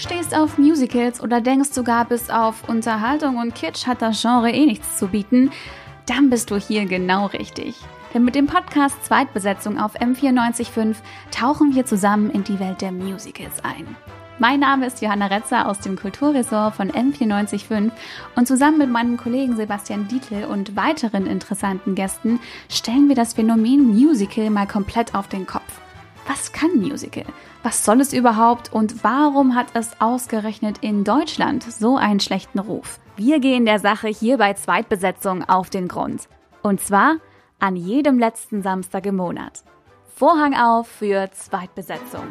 stehst auf Musicals oder denkst sogar bis auf Unterhaltung und Kitsch hat das Genre eh nichts zu bieten, dann bist du hier genau richtig. Denn mit dem Podcast Zweitbesetzung auf M945 tauchen wir zusammen in die Welt der Musicals ein. Mein Name ist Johanna Retzer aus dem Kulturressort von M945 und zusammen mit meinem Kollegen Sebastian Dietl und weiteren interessanten Gästen stellen wir das Phänomen Musical mal komplett auf den Kopf. Was kann Musical? Was soll es überhaupt und warum hat es ausgerechnet in Deutschland so einen schlechten Ruf? Wir gehen der Sache hier bei Zweitbesetzung auf den Grund. Und zwar an jedem letzten Samstag im Monat. Vorhang auf für Zweitbesetzung.